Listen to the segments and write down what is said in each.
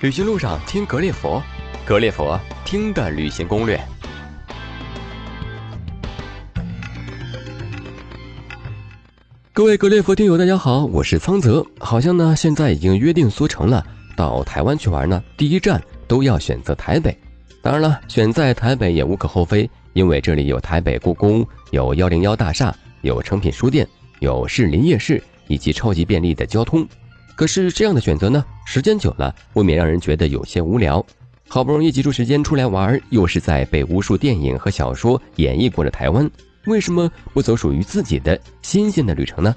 旅行路上听格列佛，格列佛听的旅行攻略。各位格列佛听友，大家好，我是苍泽。好像呢，现在已经约定俗成了，到台湾去玩呢，第一站都要选择台北。当然了，选在台北也无可厚非，因为这里有台北故宫，有幺零幺大厦，有诚品书店，有士林夜市，以及超级便利的交通。可是这样的选择呢，时间久了未免让人觉得有些无聊。好不容易挤出时间出来玩，又是在被无数电影和小说演绎过的台湾，为什么不走属于自己的新鲜的旅程呢？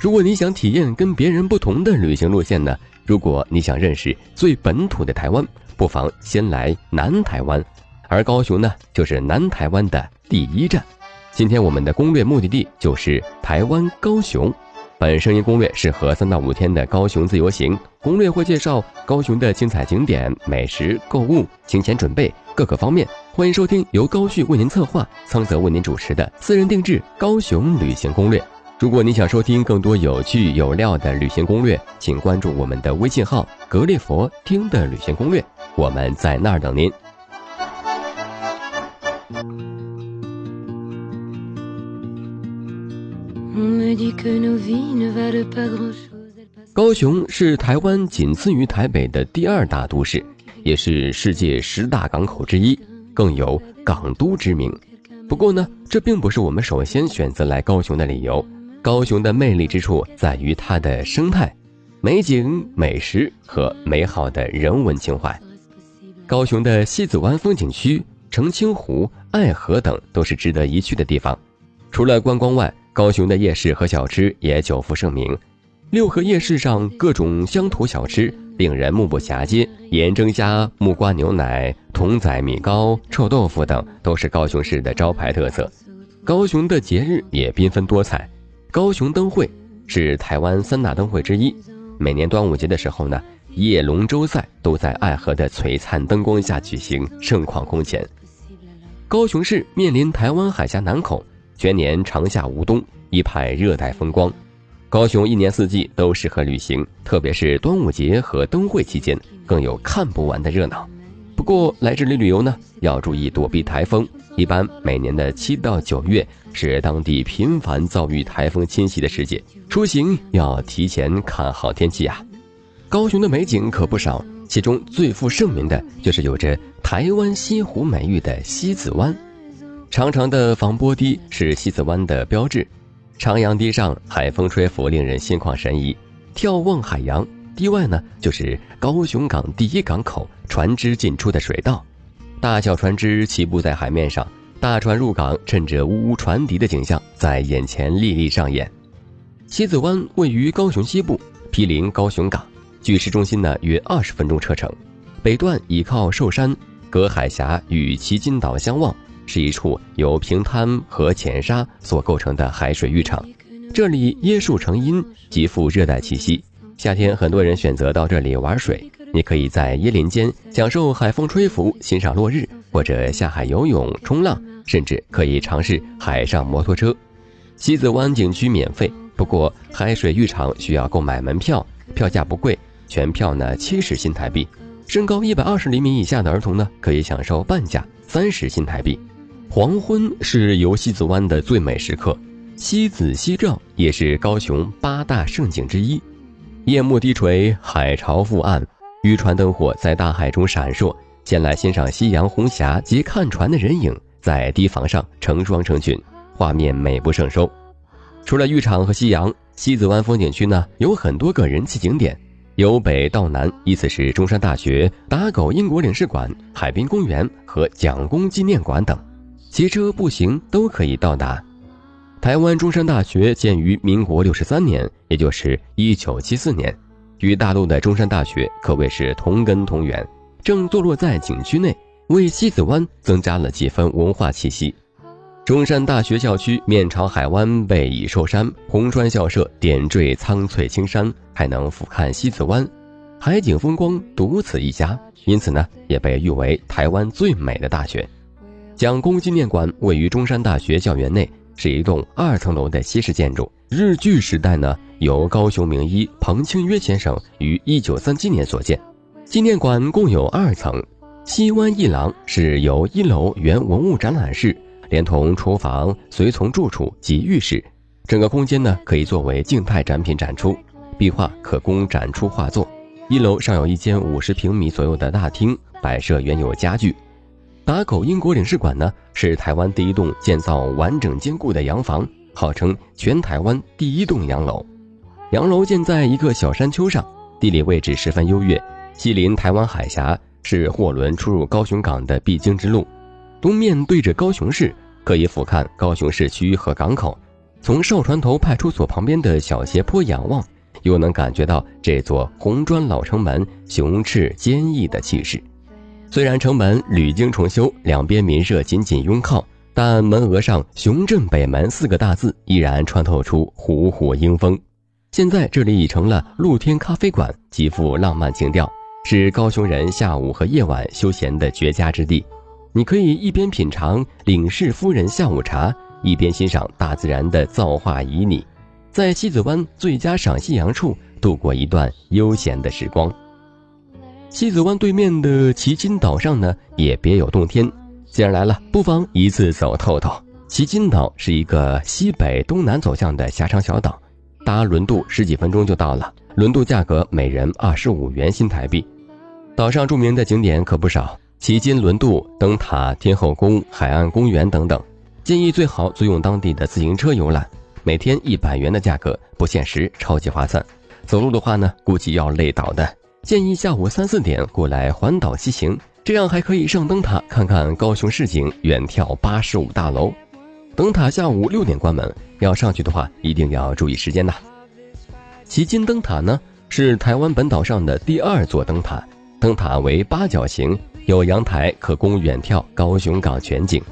如果你想体验跟别人不同的旅行路线呢？如果你想认识最本土的台湾，不妨先来南台湾，而高雄呢，就是南台湾的第一站。今天我们的攻略目的地就是台湾高雄。本声音攻略适合三到五天的高雄自由行。攻略会介绍高雄的精彩景点、美食、购物、行前准备各个方面。欢迎收听由高旭为您策划、苍泽为您主持的私人定制高雄旅行攻略。如果你想收听更多有趣有料的旅行攻略，请关注我们的微信号“格列佛听的旅行攻略”，我们在那儿等您。高雄是台湾仅次于台北的第二大都市，也是世界十大港口之一，更有“港都”之名。不过呢，这并不是我们首先选择来高雄的理由。高雄的魅力之处在于它的生态、美景、美食和美好的人文情怀。高雄的西子湾风景区、澄清湖、爱河等都是值得一去的地方。除了观光外，高雄的夜市和小吃也久负盛名，六合夜市上各种乡土小吃令人目不暇接，盐蒸虾、木瓜牛奶、童仔米糕、臭豆腐等都是高雄市的招牌特色。高雄的节日也缤纷多彩，高雄灯会是台湾三大灯会之一，每年端午节的时候呢，夜龙舟赛都在爱河的璀璨灯光下举行，盛况空前。高雄市面临台湾海峡南口。全年长夏无冬，一派热带风光。高雄一年四季都适合旅行，特别是端午节和灯会期间，更有看不完的热闹。不过来这里旅游呢，要注意躲避台风。一般每年的七到九月是当地频繁遭遇台风侵袭的时节，出行要提前看好天气啊。高雄的美景可不少，其中最负盛名的就是有着“台湾西湖”美誉的西子湾。长长的防波堤是西子湾的标志，长阳堤上，海风吹拂，令人心旷神怡。眺望海洋，堤外呢就是高雄港第一港口，船只进出的水道，大小船只齐步在海面上，大船入港，趁着呜呜船笛的景象在眼前历历上演。西子湾位于高雄西部，毗邻高雄港，距市中心呢约二十分钟车程，北段倚靠寿山，隔海峡与旗津岛相望。是一处由平滩和浅沙所构成的海水浴场，这里椰树成荫，极富热带气息。夏天，很多人选择到这里玩水。你可以在椰林间享受海风吹拂，欣赏落日，或者下海游泳、冲浪，甚至可以尝试海上摩托车。西子湾景区免费，不过海水浴场需要购买门票，票价不贵，全票呢七十新台币。身高一百二十厘米以下的儿童呢，可以享受半价三十新台币。黄昏是游西子湾的最美时刻，西子夕照也是高雄八大胜景之一。夜幕低垂，海潮覆岸，渔船灯火在大海中闪烁。前来欣赏夕阳红霞及看船的人影在堤防上成双成群，画面美不胜收。除了浴场和夕阳，西子湾风景区呢有很多个人气景点，由北到南依次是中山大学、打狗英国领事馆、海滨公园和蒋公纪念馆等。骑车、步行都可以到达。台湾中山大学建于民国六十三年，也就是一九七四年，与大陆的中山大学可谓是同根同源，正坐落在景区内，为西子湾增加了几分文化气息。中山大学校区面朝海湾，背倚寿山，红砖校舍点缀苍翠青山，还能俯瞰西子湾，海景风光独此一家，因此呢，也被誉为台湾最美的大学。蒋公纪念馆位于中山大学校园内，是一栋二层楼的西式建筑。日据时代呢，由高雄名医彭清约先生于一九三七年所建。纪念馆共有二层，西湾一廊是由一楼原文物展览室，连同厨房、随从住处及浴室，整个空间呢可以作为静态展品展出，壁画可供展出画作。一楼尚有一间五十平米左右的大厅，摆设原有家具。打狗英国领事馆呢，是台湾第一栋建造完整坚固的洋房，号称全台湾第一栋洋楼。洋楼建在一个小山丘上，地理位置十分优越，毗邻台湾海峡，是货轮出入高雄港的必经之路。东面对着高雄市，可以俯瞰高雄市区和港口。从哨船头派出所旁边的小斜坡仰望，又能感觉到这座红砖老城门雄峙坚毅的气势。虽然城门屡经重修，两边民舍紧紧拥靠，但门额上“雄镇北门”四个大字依然穿透出虎虎英风。现在这里已成了露天咖啡馆，极富浪漫情调，是高雄人下午和夜晚休闲的绝佳之地。你可以一边品尝领事夫人下午茶，一边欣赏大自然的造化旖旎，在西子湾最佳赏夕阳处度过一段悠闲的时光。西子湾对面的旗津岛上呢，也别有洞天。既然来了，不妨一次走透透。旗津岛是一个西北东南走向的狭长小岛，搭轮渡十几分钟就到了。轮渡价格每人二十五元新台币。岛上著名的景点可不少，旗津轮渡、灯塔、天后宫、海岸公园等等。建议最好租用当地的自行车游览，每天一百元的价格不限时，超级划算。走路的话呢，估计要累倒的。建议下午三四点过来环岛骑行，这样还可以上灯塔看看高雄市景，远眺八十五大楼。灯塔下午六点关门，要上去的话一定要注意时间呐。旗津灯塔呢是台湾本岛上的第二座灯塔，灯塔为八角形，有阳台可供远眺高雄港全景。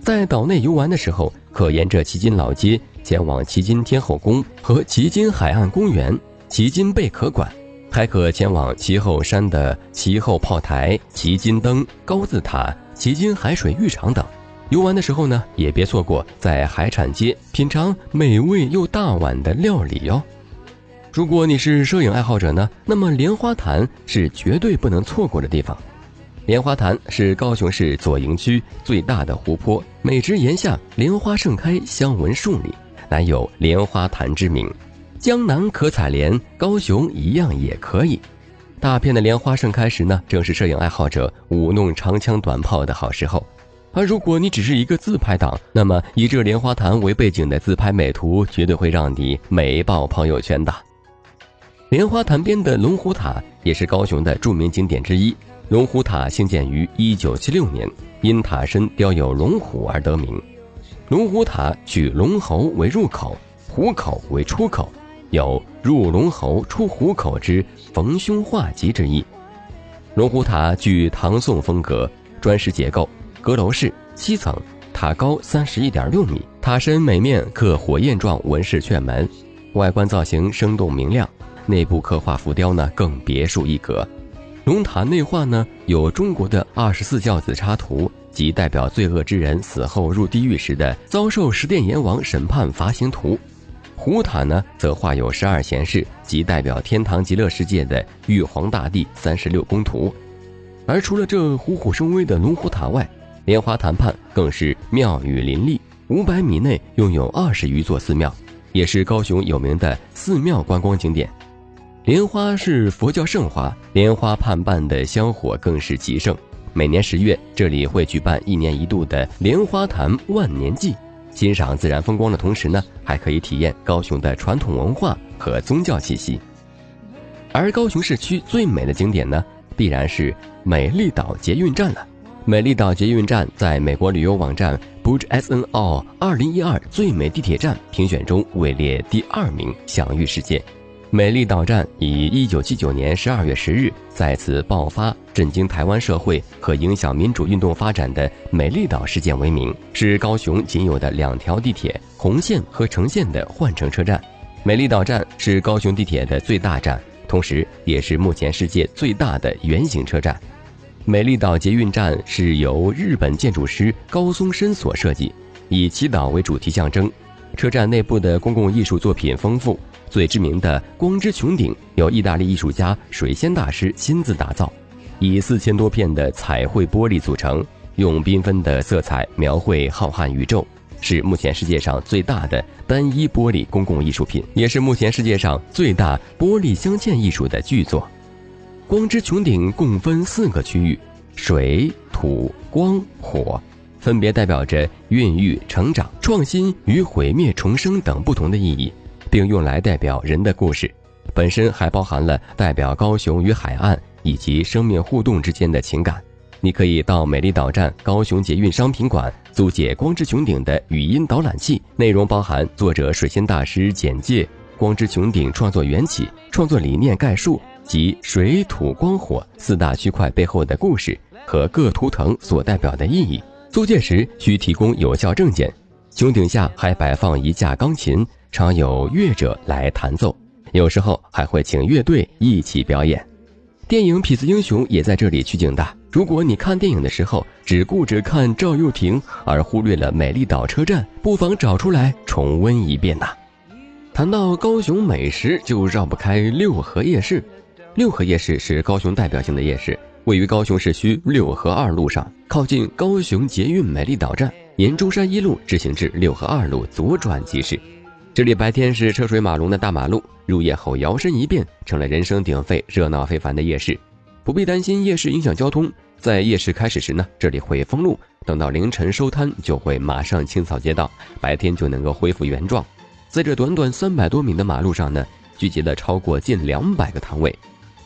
在岛内游玩的时候，可沿着旗津老街前往旗津天后宫和旗津海岸公园、旗津贝壳馆。还可前往旗后山的旗后炮台、旗金灯、高字塔、旗金海水浴场等。游玩的时候呢，也别错过在海产街品尝美味又大碗的料理哟。如果你是摄影爱好者呢，那么莲花潭是绝对不能错过的地方。莲花潭是高雄市左营区最大的湖泊，每值岩下莲花盛开，香闻数里，乃有莲花潭之名。江南可采莲，高雄一样也可以。大片的莲花盛开时呢，正是摄影爱好者舞弄长枪短炮的好时候。而如果你只是一个自拍党，那么以这莲花潭为背景的自拍美图，绝对会让你美爆朋友圈的。莲花潭边的龙虎塔也是高雄的著名景点之一。龙虎塔兴建于一九七六年，因塔身雕有龙虎而得名。龙虎塔取龙喉为入口，虎口为出口。有入龙喉出虎口之逢凶化吉之意。龙虎塔具唐宋风格，砖石结构，阁楼式，七层，塔高三十一点六米，塔身每面刻火焰状纹饰券门，外观造型生动明亮，内部刻画浮雕呢更别树一格。龙塔内画呢有中国的二十四教子插图及代表罪恶之人死后入地狱时的遭受十殿阎王审判罚刑图。虎塔呢，则画有十二贤士及代表天堂极乐世界的玉皇大帝三十六宫图。而除了这虎虎生威的龙虎塔外，莲花潭畔更是庙宇林立，五百米内拥有二十余座寺庙，也是高雄有名的寺庙观光景点。莲花是佛教圣花，莲花畔畔的香火更是极盛。每年十月，这里会举办一年一度的莲花潭万年祭。欣赏自然风光的同时呢，还可以体验高雄的传统文化和宗教气息。而高雄市区最美的景点呢，必然是美丽岛捷运站了。美丽岛捷运站在美国旅游网站 Bridge SNO 二零一二最美地铁站评选中位列第二名，享誉世界。美丽岛站以一九七九年十二月十日再次爆发震惊台湾社会和影响民主运动发展的美丽岛事件为名，是高雄仅有的两条地铁红线和橙线的换乘车站。美丽岛站是高雄地铁的最大站，同时也是目前世界最大的圆形车站。美丽岛捷运站是由日本建筑师高松伸所设计，以祈祷为主题象征。车站内部的公共艺术作品丰富，最知名的光之穹顶由意大利艺术家水仙大师亲自打造，以四千多片的彩绘玻璃组成，用缤纷的色彩描绘浩瀚宇宙，是目前世界上最大的单一玻璃公共艺术品，也是目前世界上最大玻璃镶嵌艺术的巨作。光之穹顶共分四个区域：水、土、光、火。分别代表着孕育、成长、创新与毁灭、重生等不同的意义，并用来代表人的故事。本身还包含了代表高雄与海岸以及生命互动之间的情感。你可以到美丽岛站高雄捷运商品馆租借光之穹顶的语音导览器，内容包含作者水仙大师简介、光之穹顶创作缘起、创作理念概述及水土光火四大区块背后的故事和各图腾所代表的意义。租借时需提供有效证件。穹顶下还摆放一架钢琴，常有乐者来弹奏，有时候还会请乐队一起表演。电影《痞子英雄》也在这里取景的。如果你看电影的时候只顾着看赵又廷，而忽略了美丽岛车站，不妨找出来重温一遍呐。谈到高雄美食，就绕不开六合夜市。六合夜市是高雄代表性的夜市。位于高雄市区六合二路上，靠近高雄捷运美丽岛站，沿中山一路直行至六合二路左转即是。这里白天是车水马龙的大马路，入夜后摇身一变成了人声鼎沸、热闹非凡的夜市。不必担心夜市影响交通，在夜市开始时呢，这里会封路，等到凌晨收摊就会马上清扫街道，白天就能够恢复原状。在这短短三百多米的马路上呢，聚集了超过近两百个摊位。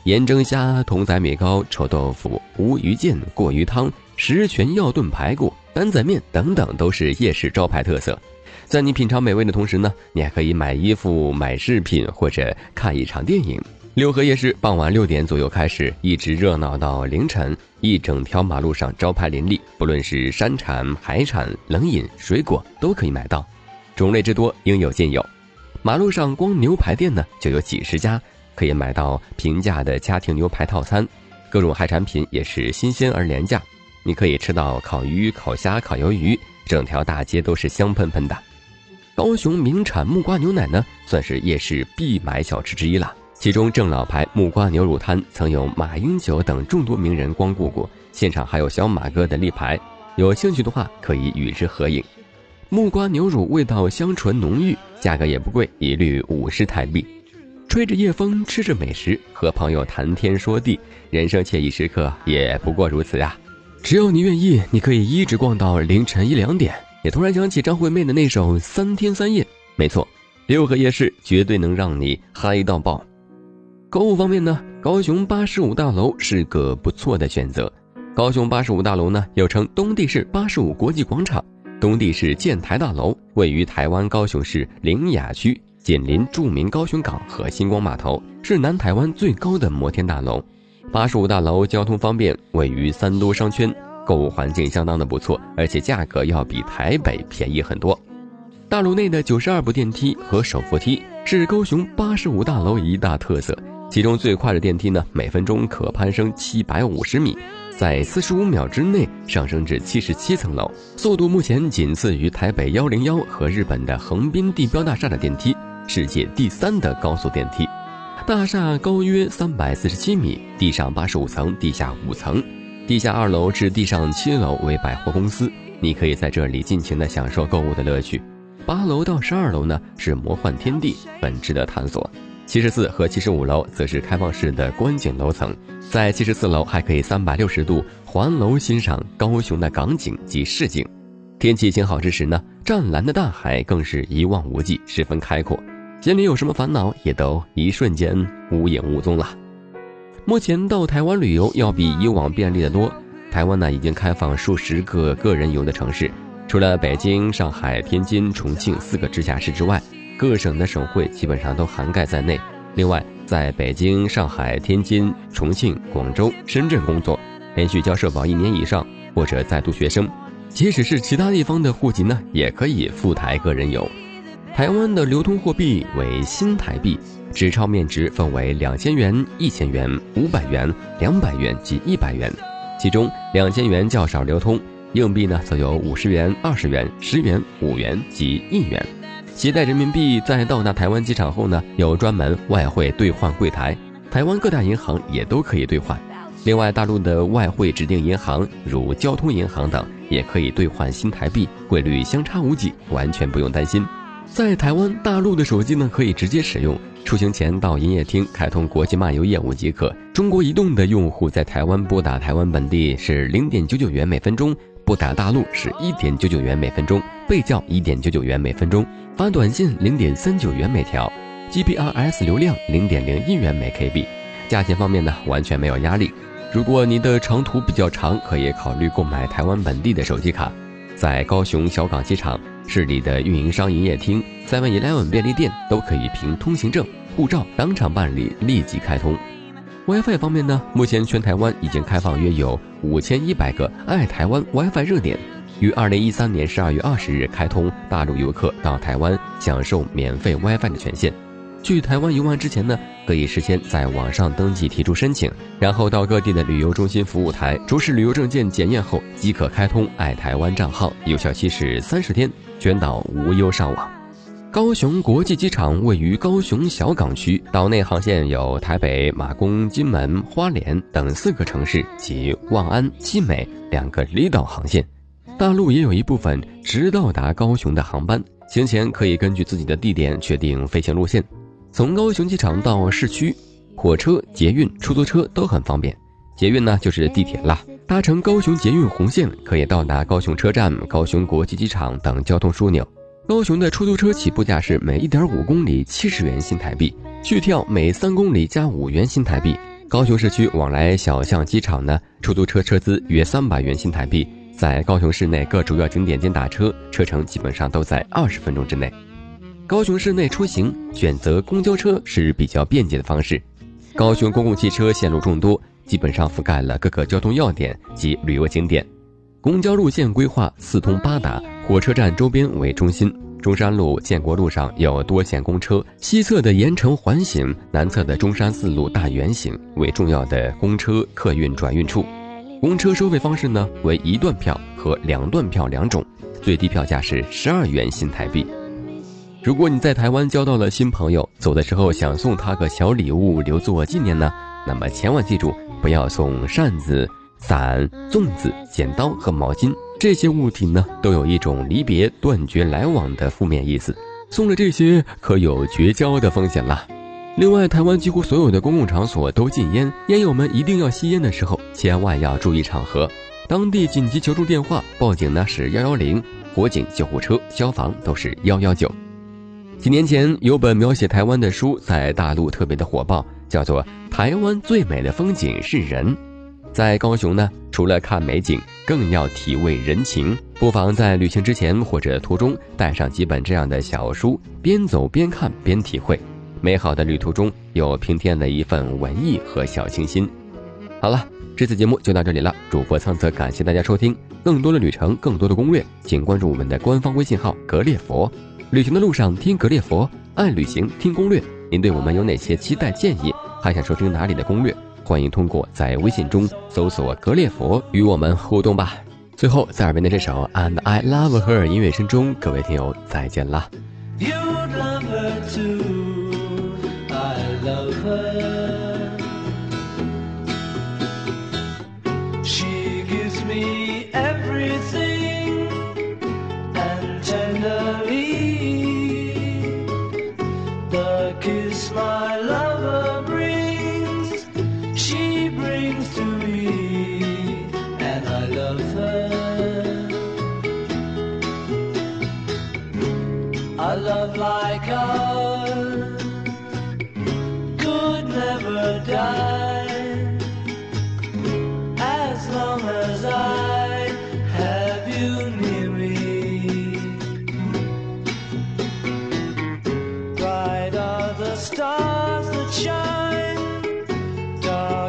盐蒸虾、筒仔米糕、臭豆腐、无鱼腱、过鱼汤、十全药炖排骨、担仔面等等，都是夜市招牌特色。在你品尝美味的同时呢，你还可以买衣服、买饰品或者看一场电影。六合夜市傍晚六点左右开始，一直热闹到凌晨，一整条马路上招牌林立，不论是山产、海产、冷饮、水果都可以买到，种类之多，应有尽有。马路上光牛排店呢，就有几十家。可以买到平价的家庭牛排套餐，各种海产品也是新鲜而廉价。你可以吃到烤鱼、烤虾、烤鱿鱼，整条大街都是香喷喷的。高雄名产木瓜牛奶呢，算是夜市必买小吃之一了。其中正老牌木瓜牛乳摊曾有马英九等众多名人光顾过，现场还有小马哥的立牌，有兴趣的话可以与之合影。木瓜牛乳味道香醇浓郁，价格也不贵，一律五十台币。吹着夜风，吃着美食，和朋友谈天说地，人生惬意时刻也不过如此啊！只要你愿意，你可以一直逛到凌晨一两点。也突然想起张惠妹的那首《三天三夜》，没错，六合夜市绝对能让你嗨到爆。购物方面呢，高雄八十五大楼是个不错的选择。高雄八十五大楼呢，又称东地市八十五国际广场、东地市建台大楼，位于台湾高雄市苓雅区。紧邻著名高雄港和星光码头，是南台湾最高的摩天大楼。八十五大楼交通方便，位于三都商圈，购物环境相当的不错，而且价格要比台北便宜很多。大楼内的九十二部电梯和手扶梯是高雄八十五大楼一大特色，其中最快的电梯呢，每分钟可攀升七百五十米，在四十五秒之内上升至七十七层楼，速度目前仅次于台北幺零幺和日本的横滨地标大厦的电梯。世界第三的高速电梯，大厦高约三百四十七米，地上八十五层，地下五层，地下二楼至地上七楼为百货公司，你可以在这里尽情的享受购物的乐趣。八楼到十二楼呢是魔幻天地，很值得探索。七十四和七十五楼则是开放式的观景楼层，在七十四楼还可以三百六十度环楼欣赏高雄的港景及市景。天气晴好之时呢，湛蓝的大海更是一望无际，十分开阔。心里有什么烦恼，也都一瞬间无影无踪了。目前到台湾旅游要比以往便利的多。台湾呢已经开放数十个个人游的城市，除了北京、上海、天津、重庆四个直辖市之外，各省的省会基本上都涵盖在内。另外，在北京、上海、天津、重庆、广州、深圳工作，连续交社保一年以上或者在读学生，即使是其他地方的户籍呢，也可以赴台个人游。台湾的流通货币为新台币，纸钞面值分为两千元、一千元、五百元、两百元及一百元，其中两千元较少流通，硬币呢则有五十元、二十元、十元、五元及一元。携带人民币在到达台湾机场后呢，有专门外汇兑换柜台，台湾各大银行也都可以兑换。另外，大陆的外汇指定银行如交通银行等也可以兑换新台币，汇率相差无几，完全不用担心。在台湾大陆的手机呢，可以直接使用。出行前到营业厅开通国际漫游业务即可。中国移动的用户在台湾拨打台湾本地是零点九九元每分钟，拨打大陆是一点九九元每分钟，被叫一点九九元每分钟。发短信零点三九元每条，GPRS 流量零点零一元每 KB。价钱方面呢，完全没有压力。如果你的长途比较长，可以考虑购买台湾本地的手机卡。在高雄小港机场。市里的运营商营业厅、Seven Eleven 便利店都可以凭通行证、护照当场办理，立即开通。WiFi 方面呢，目前全台湾已经开放约有五千一百个爱台湾 WiFi 热点，于二零一三年十二月二十日开通，大陆游客到台湾享受免费 WiFi 的权限。去台湾游玩之前呢，可以事先在网上登记提出申请，然后到各地的旅游中心服务台出示旅游证件检验后，即可开通爱台湾账号，有效期是三十天，全岛无忧上网。高雄国际机场位于高雄小港区，岛内航线有台北、马公、金门、花莲等四个城市及望安、七美两个离岛航线。大陆也有一部分直到达高雄的航班，行前可以根据自己的地点确定飞行路线。从高雄机场到市区，火车、捷运、出租车都很方便。捷运呢，就是地铁啦。搭乘高雄捷运红线，可以到达高雄车站、高雄国际机场等交通枢纽。高雄的出租车起步价是每一点五公里七十元新台币，续跳每三公里加五元新台币。高雄市区往来小巷机场呢，出租车车资约三百元新台币。在高雄市内各主要景点间打车，车程基本上都在二十分钟之内。高雄市内出行选择公交车是比较便捷的方式。高雄公共汽车线路众多，基本上覆盖了各个交通要点及旅游景点。公交路线规划四通八达，火车站周边为中心。中山路、建国路上有多线公车，西侧的盐城环形，南侧的中山四路大圆形为重要的公车客运转运处。公车收费方式呢为一段票和两段票两种，最低票价是十二元新台币。如果你在台湾交到了新朋友，走的时候想送他个小礼物留作纪念呢，那么千万记住，不要送扇子、伞、粽子、剪刀和毛巾这些物品呢，都有一种离别、断绝来往的负面意思。送了这些，可有绝交的风险啦。另外，台湾几乎所有的公共场所都禁烟，烟友们一定要吸烟的时候，千万要注意场合。当地紧急求助电话报警呢是幺幺零，火警、救护车、消防都是幺幺九。几年前有本描写台湾的书在大陆特别的火爆，叫做《台湾最美的风景是人》。在高雄呢，除了看美景，更要体味人情。不妨在旅行之前或者途中带上几本这样的小书，边走边看边体会。美好的旅途中有平添了一份文艺和小清新。好了，这次节目就到这里了。主播苍泽感谢大家收听，更多的旅程，更多的攻略，请关注我们的官方微信号“格列佛”。旅行的路上听格列佛，爱旅行听攻略。您对我们有哪些期待建议？还想收听哪里的攻略？欢迎通过在微信中搜索格列佛与我们互动吧。最后，在耳边的这首《And I Love Her》音乐声中，各位听友再见啦。You'd love her too.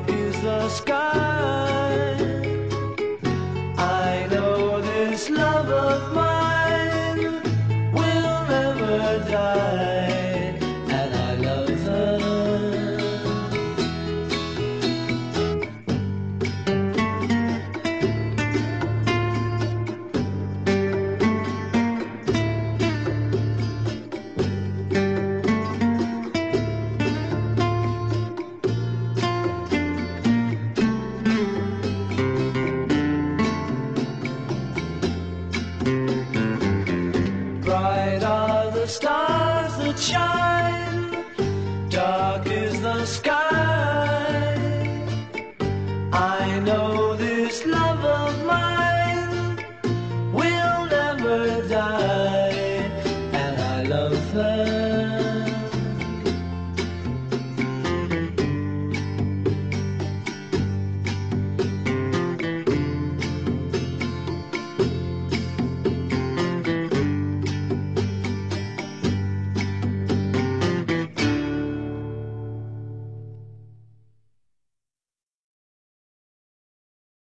Is the sky. are the stars that shine.